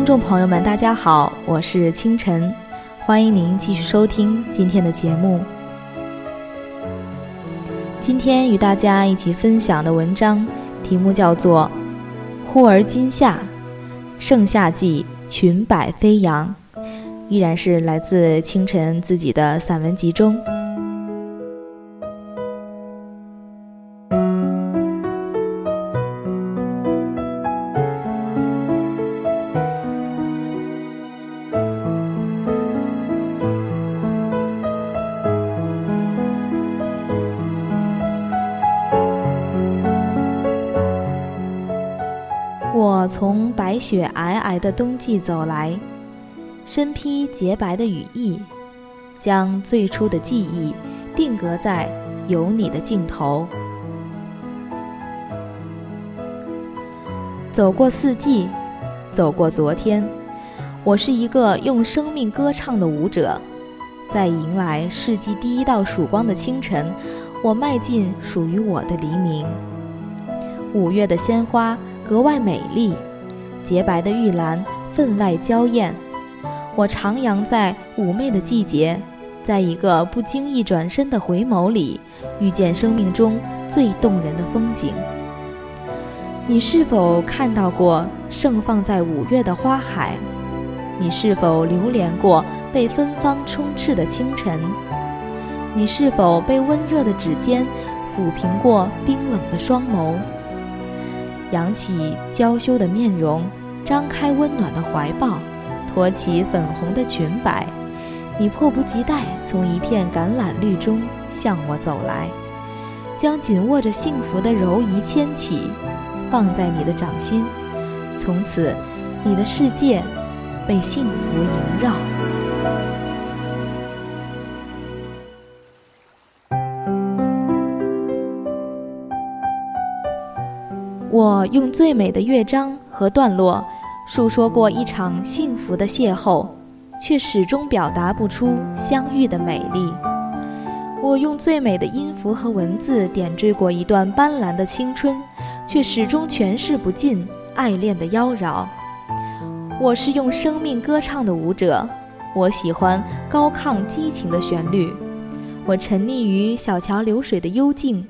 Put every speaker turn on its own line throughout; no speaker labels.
听众朋友们，大家好，我是清晨，欢迎您继续收听今天的节目。今天与大家一起分享的文章题目叫做《忽而今夏，盛夏季裙摆飞扬》，依然是来自清晨自己的散文集中。从白雪皑皑的冬季走来，身披洁白的羽翼，将最初的记忆定格在有你的尽头。走过四季，走过昨天，我是一个用生命歌唱的舞者，在迎来世纪第一道曙光的清晨，我迈进属于我的黎明。五月的鲜花。格外美丽，洁白的玉兰分外娇艳。我徜徉在妩媚的季节，在一个不经意转身的回眸里，遇见生命中最动人的风景。你是否看到过盛放在五月的花海？你是否流连过被芬芳充斥的清晨？你是否被温热的指尖抚平过冰冷的双眸？扬起娇羞的面容，张开温暖的怀抱，托起粉红的裙摆，你迫不及待从一片橄榄绿中向我走来，将紧握着幸福的柔仪牵起，放在你的掌心，从此，你的世界被幸福萦绕。我用最美的乐章和段落，述说过一场幸福的邂逅，却始终表达不出相遇的美丽。我用最美的音符和文字点缀过一段斑斓的青春，却始终诠释不尽爱恋的妖娆。我是用生命歌唱的舞者，我喜欢高亢激情的旋律，我沉溺于小桥流水的幽静。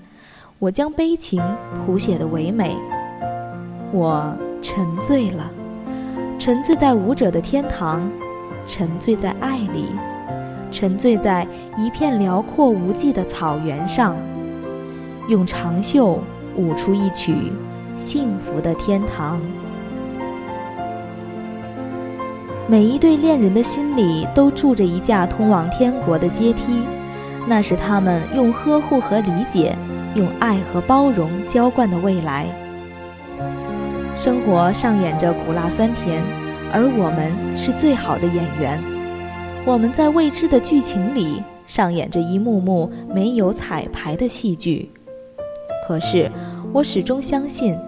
我将悲情谱写的唯美，我沉醉了，沉醉在舞者的天堂，沉醉在爱里，沉醉在一片辽阔无际的草原上，用长袖舞出一曲幸福的天堂。每一对恋人的心里都住着一架通往天国的阶梯，那是他们用呵护和理解。用爱和包容浇灌的未来。生活上演着苦辣酸甜，而我们是最好的演员。我们在未知的剧情里上演着一幕幕没有彩排的戏剧。可是，我始终相信，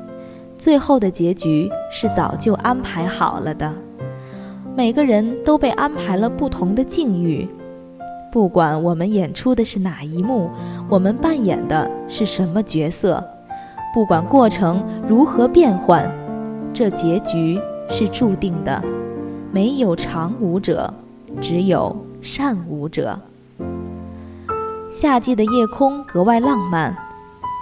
最后的结局是早就安排好了的。每个人都被安排了不同的境遇。不管我们演出的是哪一幕，我们扮演的是什么角色，不管过程如何变换，这结局是注定的。没有长舞者，只有善舞者。夏季的夜空格外浪漫，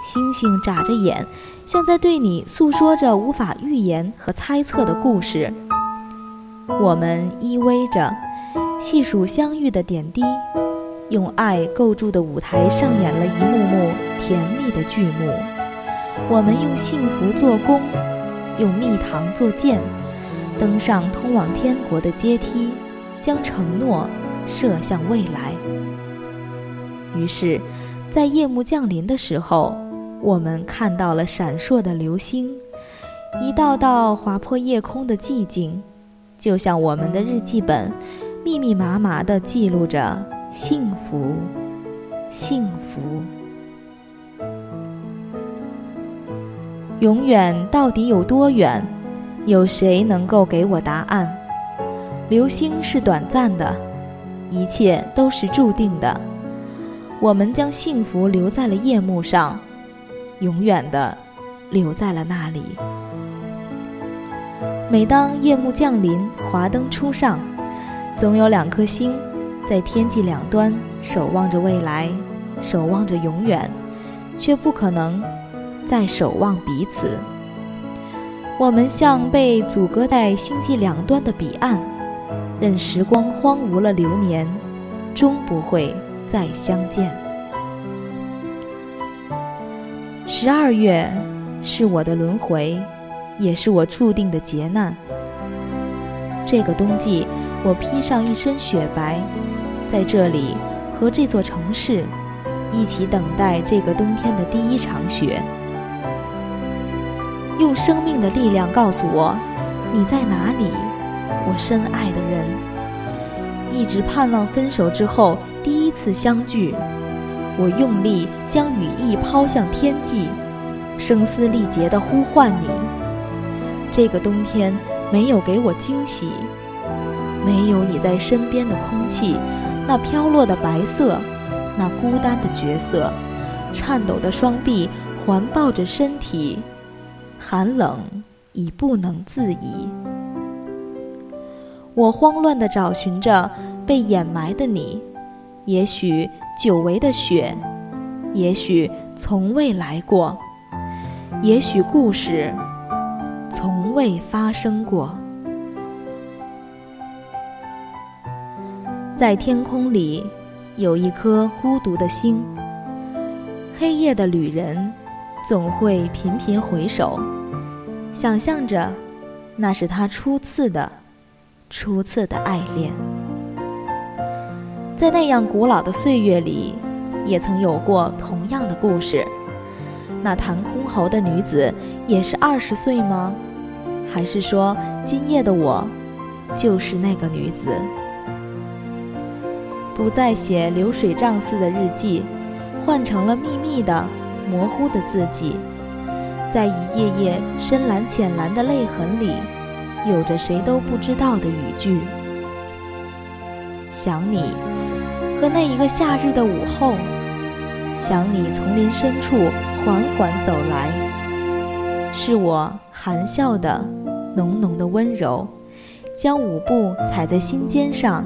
星星眨着眼，像在对你诉说着无法预言和猜测的故事。我们依偎着。细数相遇的点滴，用爱构筑的舞台上演了一幕幕甜蜜的剧目。我们用幸福做弓，用蜜糖做箭，登上通往天国的阶梯，将承诺射向未来。于是，在夜幕降临的时候，我们看到了闪烁的流星，一道道划破夜空的寂静，就像我们的日记本。密密麻麻地记录着幸福，幸福。永远到底有多远？有谁能够给我答案？流星是短暂的，一切都是注定的。我们将幸福留在了夜幕上，永远的留在了那里。每当夜幕降临，华灯初上，总有两颗星在天际两端守望着未来，守望着永远，却不可能在守望彼此。我们像被阻隔在星际两端的彼岸，任时光荒芜了流年，终不会再相见。十二月是我的轮回，也是我注定的劫难。这个冬季，我披上一身雪白，在这里和这座城市一起等待这个冬天的第一场雪。用生命的力量告诉我，你在哪里，我深爱的人。一直盼望分手之后第一次相聚，我用力将羽翼抛向天际，声嘶力竭地呼唤你。这个冬天没有给我惊喜，没有你在身边的空气，那飘落的白色，那孤单的角色，颤抖的双臂环抱着身体。寒冷已不能自已，我慌乱地找寻着被掩埋的你，也许久违的雪，也许从未来过，也许故事从未发生过。在天空里有一颗孤独的星，黑夜的旅人。总会频频回首，想象着，那是他初次的、初次的爱恋。在那样古老的岁月里，也曾有过同样的故事。那弹箜篌的女子也是二十岁吗？还是说，今夜的我，就是那个女子？不再写流水账似的日记，换成了秘密的。模糊的自己，在一页页深蓝浅蓝的泪痕里，有着谁都不知道的语句。想你，和那一个夏日的午后，想你丛林深处缓缓走来，是我含笑的浓浓的温柔，将舞步踩在心尖上，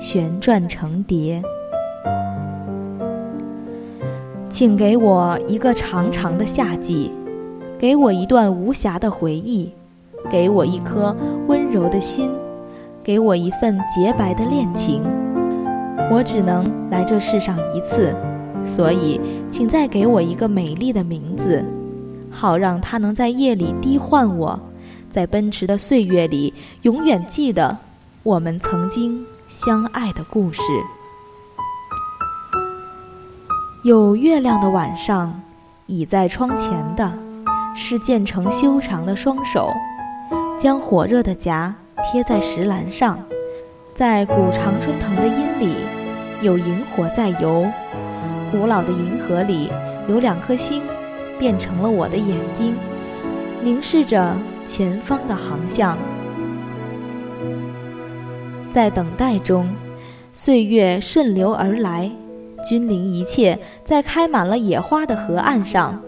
旋转成蝶。请给我一个长长的夏季，给我一段无暇的回忆，给我一颗温柔的心，给我一份洁白的恋情。我只能来这世上一次，所以请再给我一个美丽的名字，好让它能在夜里低唤我，在奔驰的岁月里永远记得我们曾经相爱的故事。有月亮的晚上，倚在窗前的，是渐成修长的双手，将火热的颊贴在石栏上，在古常春藤的阴里，有萤火在游。古老的银河里有两颗星，变成了我的眼睛，凝视着前方的航向。在等待中，岁月顺流而来。君临一切，在开满了野花的河岸上，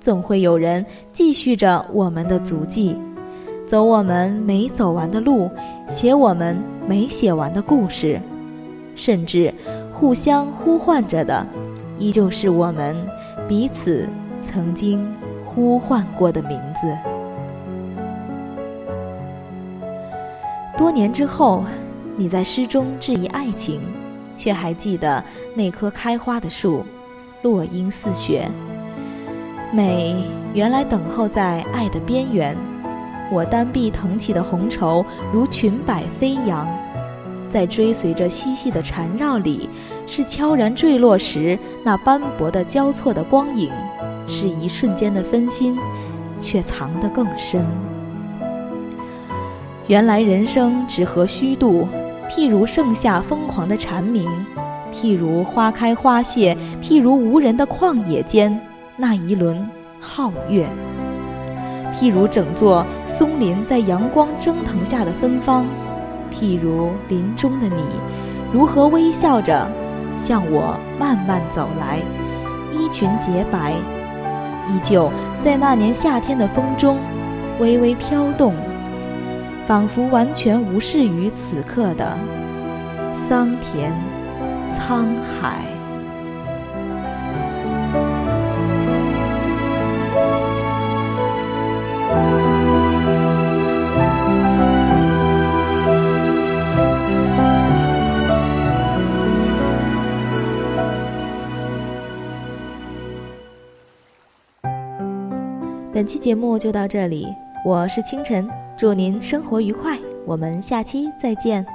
总会有人继续着我们的足迹，走我们没走完的路，写我们没写完的故事，甚至互相呼唤着的，依旧是我们彼此曾经呼唤过的名字。多年之后，你在诗中质疑爱情。却还记得那棵开花的树，落英似雪。美原来等候在爱的边缘。我单臂腾起的红绸如裙摆飞扬，在追随着嬉戏的缠绕里，是悄然坠落时那斑驳的交错的光影，是一瞬间的分心，却藏得更深。原来人生只合虚度。譬如盛夏疯狂的蝉鸣，譬如花开花谢，譬如无人的旷野间那一轮皓月，譬如整座松林在阳光蒸腾下的芬芳，譬如林中的你，如何微笑着向我慢慢走来，衣裙洁白，依旧在那年夏天的风中微微飘动。仿佛完全无视于此刻的桑田沧海。本期节目就到这里，我是清晨，祝您生活愉快，我们下期再见。